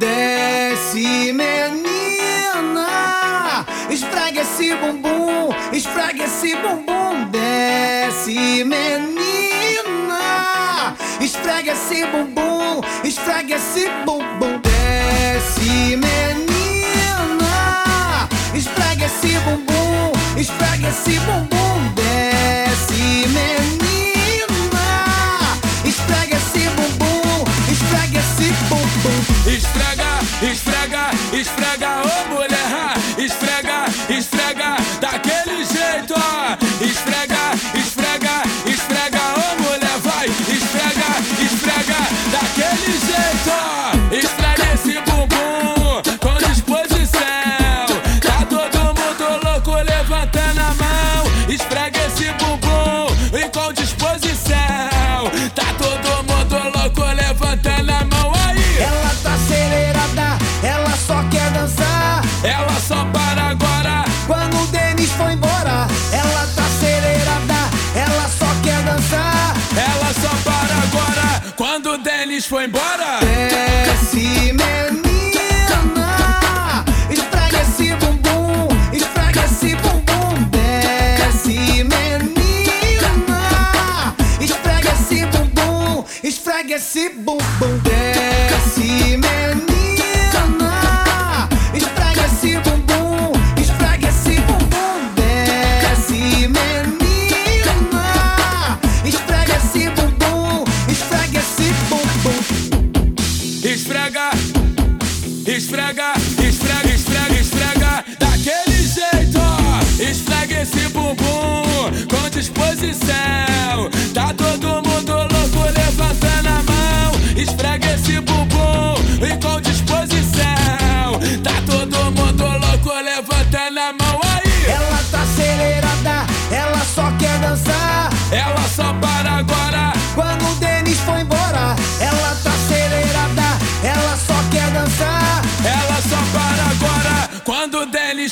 Desce, menina, esfregue esse bumbum, esfregue esse bumbum. Desce, menina, esfregue esse bumbum, esfregue esse bumbum. Desce, menina, esfregue esse bumbum, esfregue esse bumbum. toi. Foi embora. É.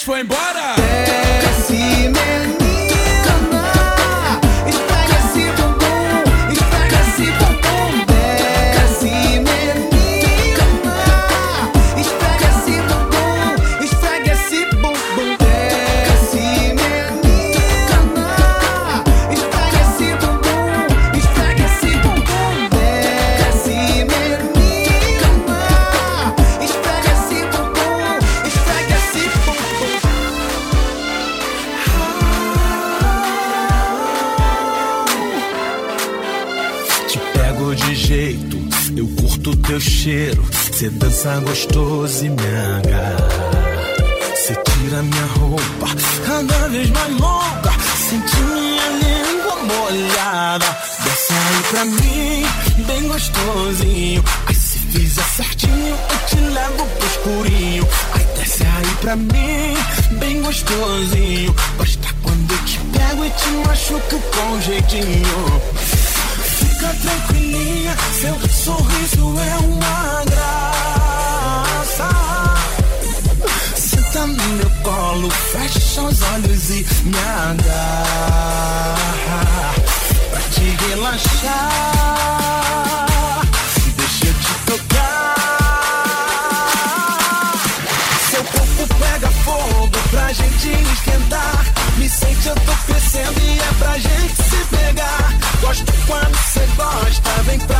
foi embora? É. cheiro, cê dança gostoso e me agarra. Cê tira minha roupa, cada vez mais longa. Senti minha língua molhada. Desce aí pra mim, bem gostosinho. Ai, se fizer certinho, eu te levo pro escurinho. Ai, desce aí pra mim, bem gostosinho. Basta quando eu te pego e te machuco com jeitinho única tranquilinha. Seu sorriso é uma graça. Senta no meu colo, fecha os olhos e me agarra. Pra te relaxar, deixa eu te tocar. Seu corpo pega fogo pra gente esquentar. Me sente, eu tô crescendo e é pra gente gosto quando você gosta, vem pra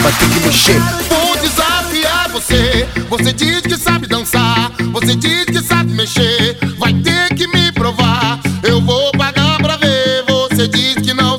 Vai ter que mexer. Vou desafiar você. Você diz que sabe dançar. Você diz que sabe mexer. Vai ter que me provar. Eu vou pagar pra ver. Você diz que não.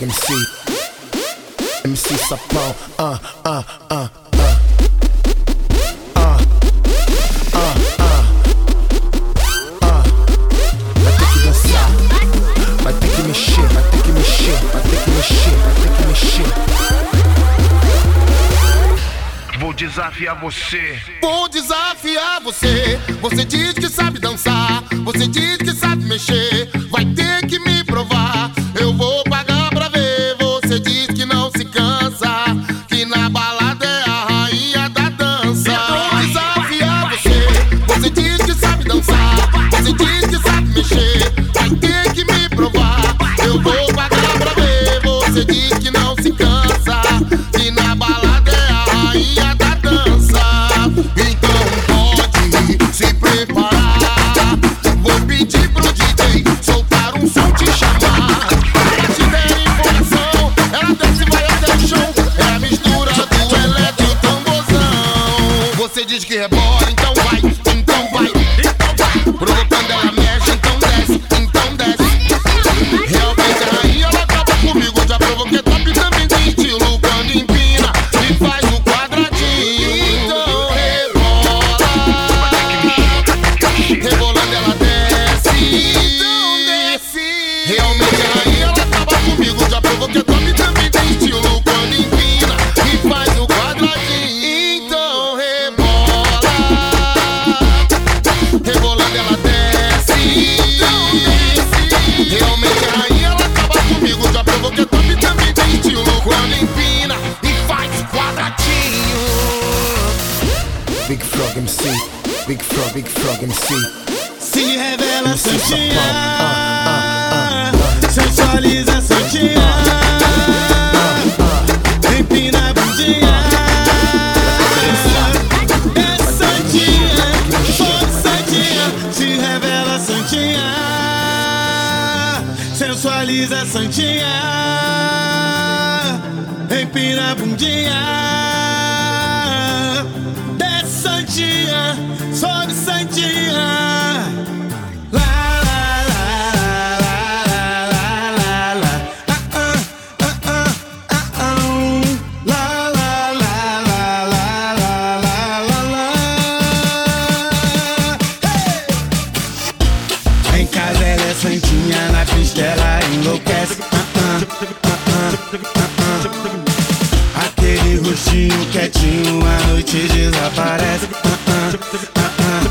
MC. MC Sapão, ah. Vai ter que dançar, vai ter que mexer, vai ter que mexer, vai ter que mexer. Vou desafiar você. Vou desafiar você. Você diz que sabe dançar, você diz que sabe mexer. Vai ter Elise Quietinho a noite desaparece. Ah, ah,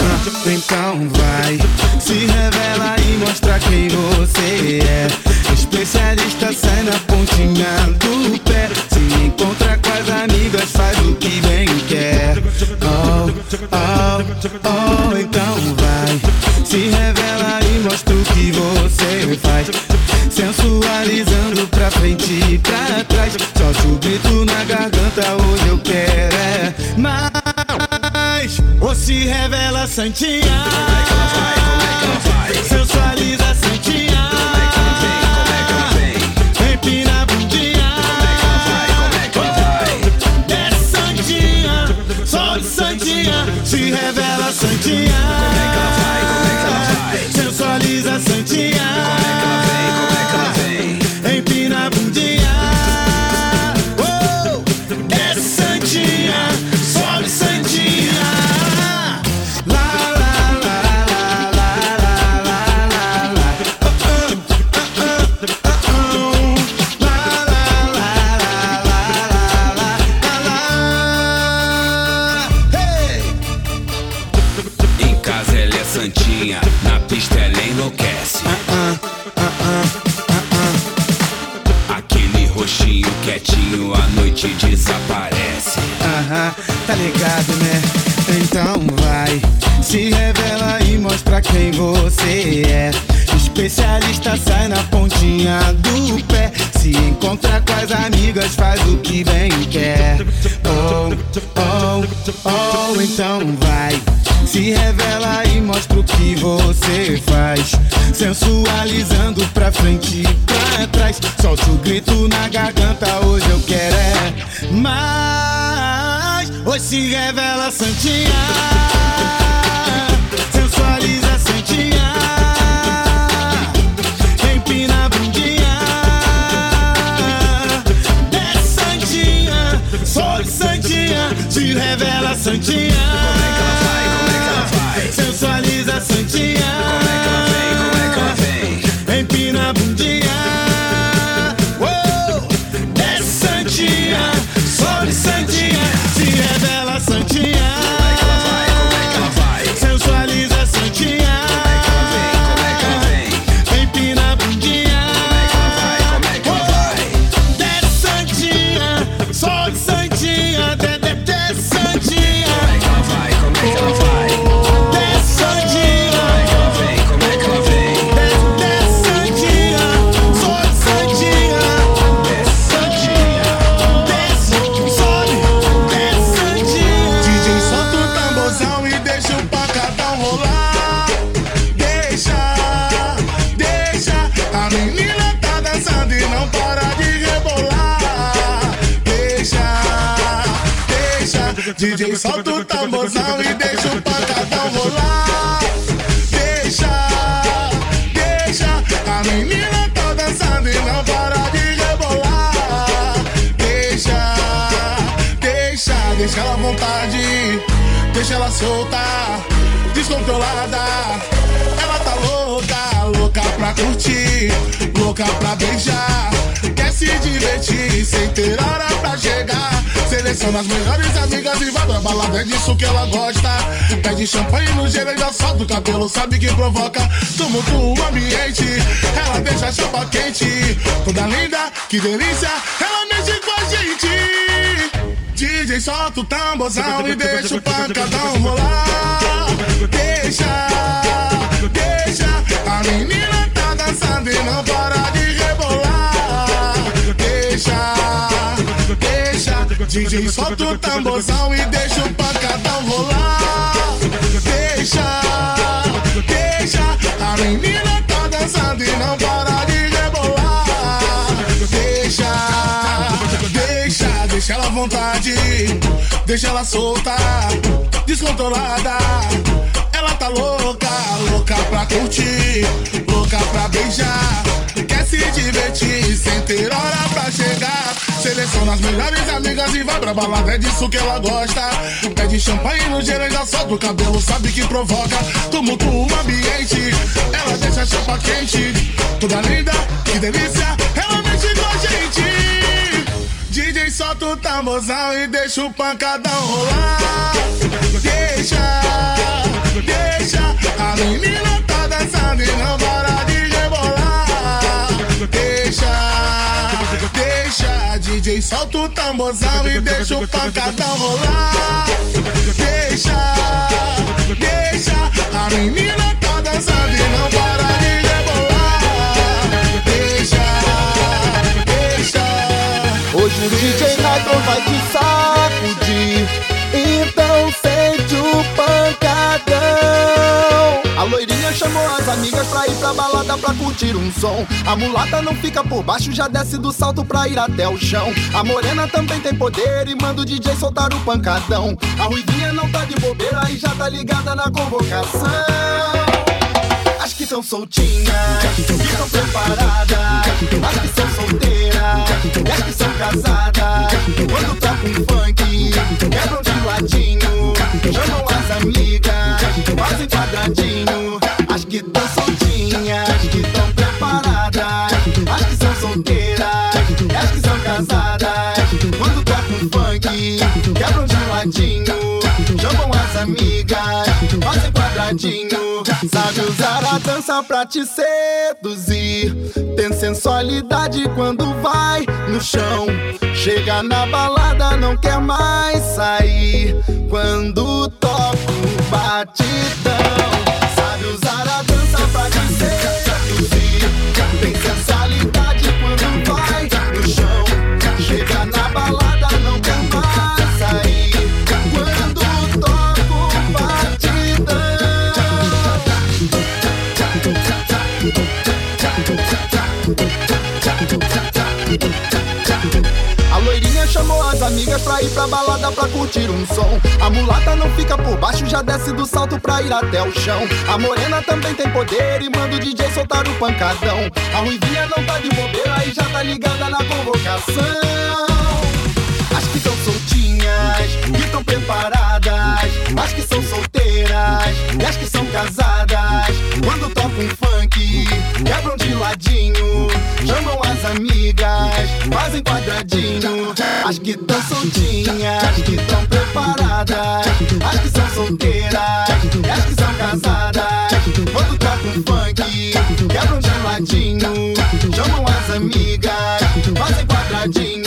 ah, então vai, se revela e mostra quem você é. Especialista sai na pontinha do pé. Se encontra com as amigas, faz o que bem quer. Oh, oh, oh, então vai, se revela e mostra. adianta hoje eu quero é mais Ou se revela santinha. Sensualiza santinha. Empina a bundinha. É santinha, só de santinha. Se revela santinha. Sensualiza santinha. Quem você é. Especialista sai na pontinha do pé. Se encontra com as amigas, faz o que bem quer. Oh, oh, oh, então vai. Se revela e mostra o que você faz. Sensualizando pra frente e pra trás. Solte o grito na garganta, hoje eu quero é mais. Hoje se revela Santinha. Se revela Santinha. Como é que ela vai? Como é que ela vai? Sensualiza Santinha. Como é que ela vem? Como é que ela vem? Empina a bundinha. DJ solta o tamborzão e deixa o pancadão rolar. Deixa, deixa. A menina tá dançando e não para de rebolar. Deixa, deixa, deixa ela à vontade. Deixa ela solta, descontrolada. Ela tá louca, louca pra curtir, louca pra beijar. Se divertir sem ter hora pra chegar. Seleciona as melhores amigas e vai pra balada, é disso que ela gosta. Pede champanhe no gelo já solta o cabelo, sabe que provoca tumulto o ambiente. Ela deixa a chapa quente, toda linda, que delícia. Ela mexe com a gente. DJ solta o tamborzão e deixa o pancadão rolar. Deixa, DJ solta o tamborzão e deixa o pancadão rolar. Deixa, deixa, a menina tá dançando e não para de rebolar. Deixa, deixa, deixa ela à vontade, deixa ela solta, descontrolada. Ela tá louca, louca pra curtir, louca pra beijar. Se divertir sem ter hora pra chegar. Seleciona as melhores amigas e vai pra balada, é disso que ela gosta. Pede champanhe no e já solta o cabelo, sabe que provoca tumulto o ambiente. Ela deixa a chapa quente, toda linda, que delícia. Ela mexe com a gente. DJ solta o tamborzão e deixa o pancadão rolar. Deixa, deixa, a menina tá dançando e não para de DJ solta o tamborzão e deixa o pancadão rolar. Deixa, deixa, a menina tá dançando e não para de rebolar. Deixa, deixa. Hoje o DJ Nitro vai sacudir. A loirinha chamou as amigas pra ir pra balada pra curtir um som. A mulata não fica por baixo, já desce do salto pra ir até o chão. A morena também tem poder e manda o DJ soltar o pancadão. A ruivinha não tá de bobeira e já tá ligada na convocação. As que tão soltinhas, que tão preparadas, as que são solteiras, as que são casadas. Quando toca um funk, quebram de ladinho, chamam as amigas, fazem quadradinho. As que tão soltinhas, que tão preparadas, as que são solteiras, as que são casadas. Quando toca um funk, quebram de ladinho, chamam as amigas, fazem quadradinho. Sabe usar a dança pra te seduzir. Tem sensualidade quando vai no chão. Chega na balada, não quer mais sair. Quando toca o pra ir pra balada pra curtir um som. A mulata não fica por baixo, já desce do salto pra ir até o chão. A morena também tem poder e manda o DJ soltar o pancadão. A ruivinha não tá de bobeira e já tá ligada na convocação. As que estão soltinhas e estão preparadas. As que são solteiras e as que são casadas. Quando tocam um funk, quebram de ladinho. Chamam as amigas, fazem quadradinho. As que estão soltinhas, as que estão preparadas. As que são solteiras as que são casadas. Quando tocam um funk, quebram de ladinho. Chamam as amigas, fazem quadradinho.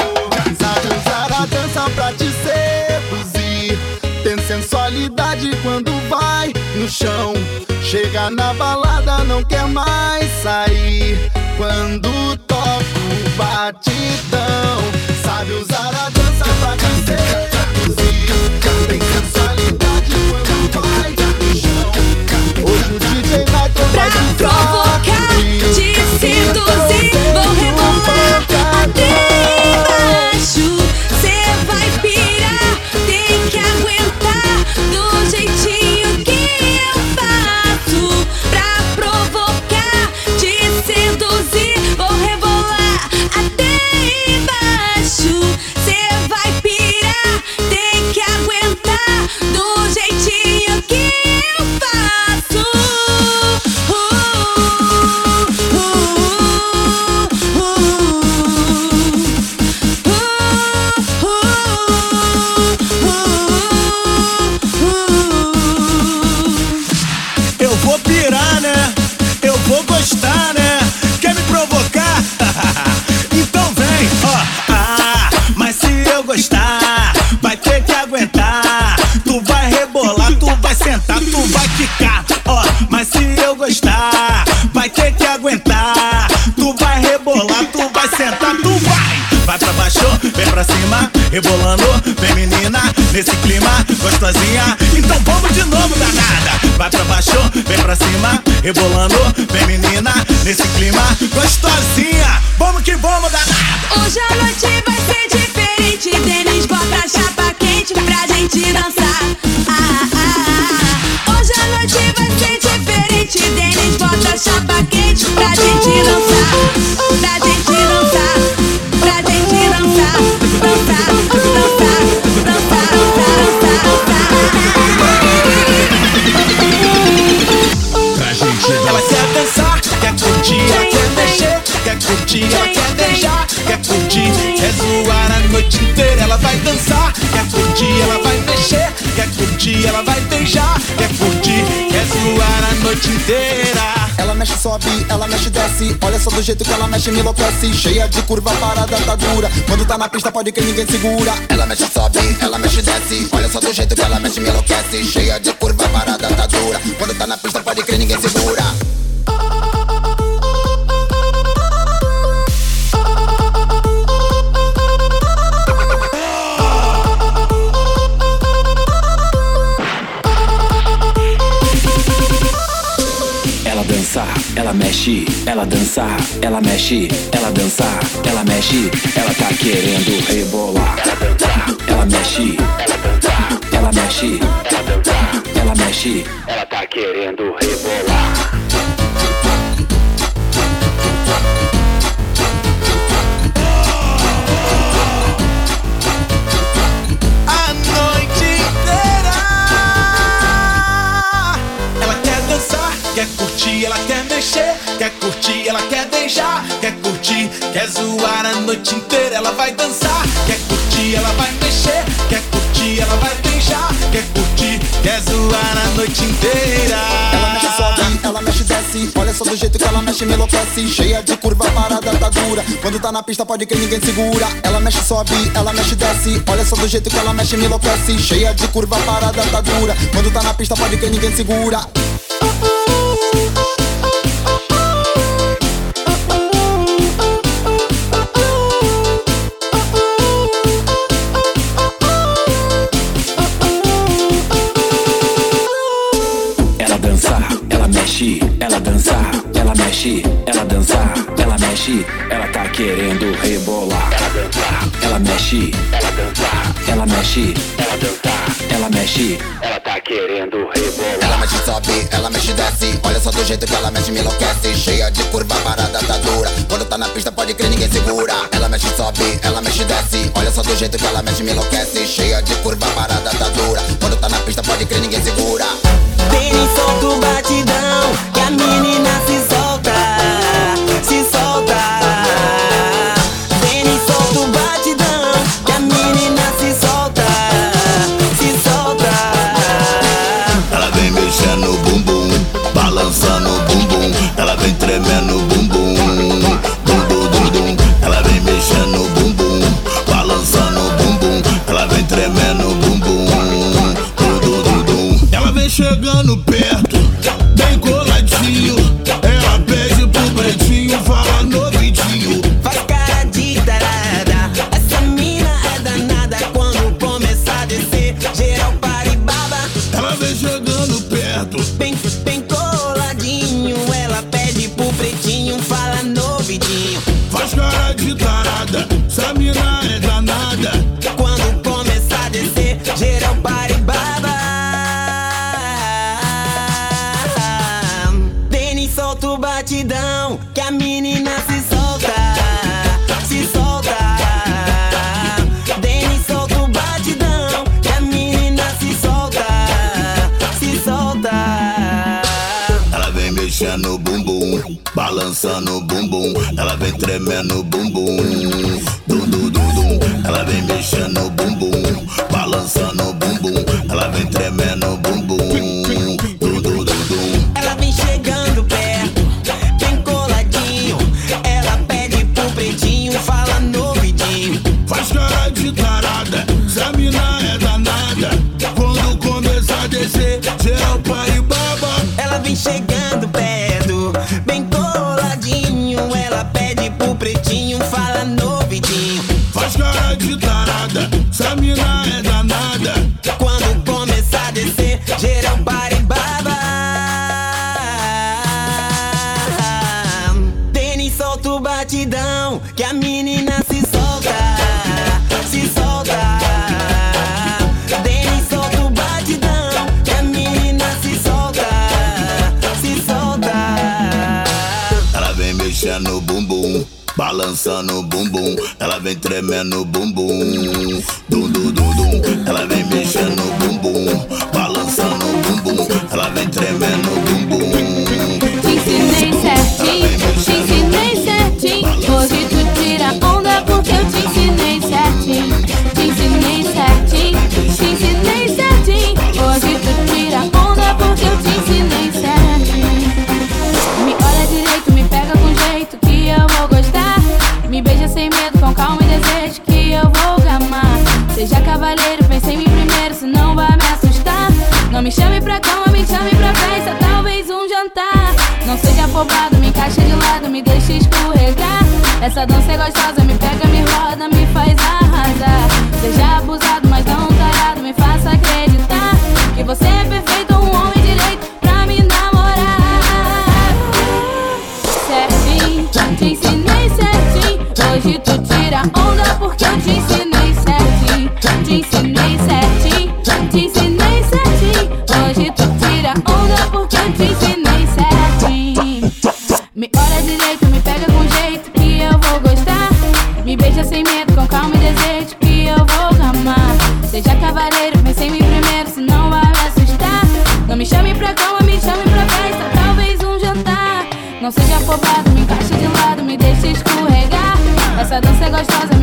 Sabe usar a dança pra te seduzir. Tem sensualidade quando vai no chão. Chega na balada, não quer mais sair. Quando toca o batidão. Sabe usar a dança pra te rebolando, vem menina, nesse clima, gostosinha. Então vamos de novo, danada. Vai pra baixo, vem pra cima, rebolando, vem menina, nesse clima, gostosinha. Ela quer dançar, quer curtir, quer mexer, quer curtir, quer beijar, quer curtir, quer zoar a noite inteira. Ela vai dançar, quer curtir, ela vai mexer, quer curtir, ela vai beijar, quer curtir, quer zoar a noite inteira. Ela mexe, sobe, ela mexe, desce. Olha só do jeito que ela mexe, me enlouquece. Cheia de curva, parada, tá dura. Quando tá na pista, pode que ninguém segura. Ela mexe, sobe, ela mexe, desce. Olha só do jeito que ela mexe, me enlouquece. Cheia de curva, parada, tá dura. Quando tá na pista, pode que ninguém segura. Mexe, ela dança, ela mexe, ela dança, ela mexe, ela tá querendo rebolar. Ela mexe, ela mexe, ela mexe, ela tá querendo rebolar. Curtir, ela quer mexer, quer curtir, ela quer beijar, quer curtir, quer zoar a noite inteira. Ela vai dançar, quer curtir, ela vai mexer, quer curtir, ela vai beijar, quer curtir, quer zoar a noite inteira. Ela mexe, sobe, desce. Olha só do jeito que ela mexe, me enlouquece. Cheia de curva, parada tá dura. Quando tá na pista, pode que ninguém segura. Ela mexe, sobe, ela mexe, desce. Olha só do jeito que ela mexe, me enlouquece. Cheia de curva, parada tá dura. Quando tá na pista, pode que ninguém segura. Querendo rebolar. Ela dançar, ela mexe, ela dançar, ela mexe, ela dançar, ela mexe, ela tá querendo rebolar. Ela mexe, sobe, ela mexe, desce. Olha só do jeito que ela mexe, me enlouquece. Cheia de curva, parada tá dura. Quando tá na pista, pode crer, ninguém segura. Ela mexe, sobe, ela mexe, desce. Olha só do jeito que ela mexe, me enlouquece. Cheia de curva, parada tá dura. Quando tá na pista, pode crer, ninguém segura. Tremendo o bumbum, dum dum dum dum. Ela vem mexendo o bumbum, balançando o bumbum. Ela vem tremendo o bumbum, dum dum dum dum. Ela vem chegando perto, bem coladinho. Ela pede pro pretinho, fala no ouvidinho. Faz cara de tarada, essa mina é danada. Quando começar a descer, geral para e baba. Ela vem chegando essa mina é danada. Quando começar a descer, geral para e baba. Denis solta o batidão, que a menina se solta, se solta. Denis solta o batidão, que a menina se solta, se solta. Ela vem mexendo o bumbum, balançando o bumbum. Ela vem tremendo o bumbum, dum dum dum dum. Ela vem mexendo chame pra cama, me chame pra festa, talvez um jantar. Não seja afobado, me encaixa de lado, me deixa escorregar. Essa dança é gostosa, me pega, me roda, me faz arrasar. Seja abusado, mas não tarado, me faça acreditar que você é perfeito, um homem direito pra me namorar. Certinho, te ensinei certinho. Hoje tu tira onda porque eu te ensinei Não seja afobado, me encaixa de lado, me deixa escorregar. Essa dança é gostosa,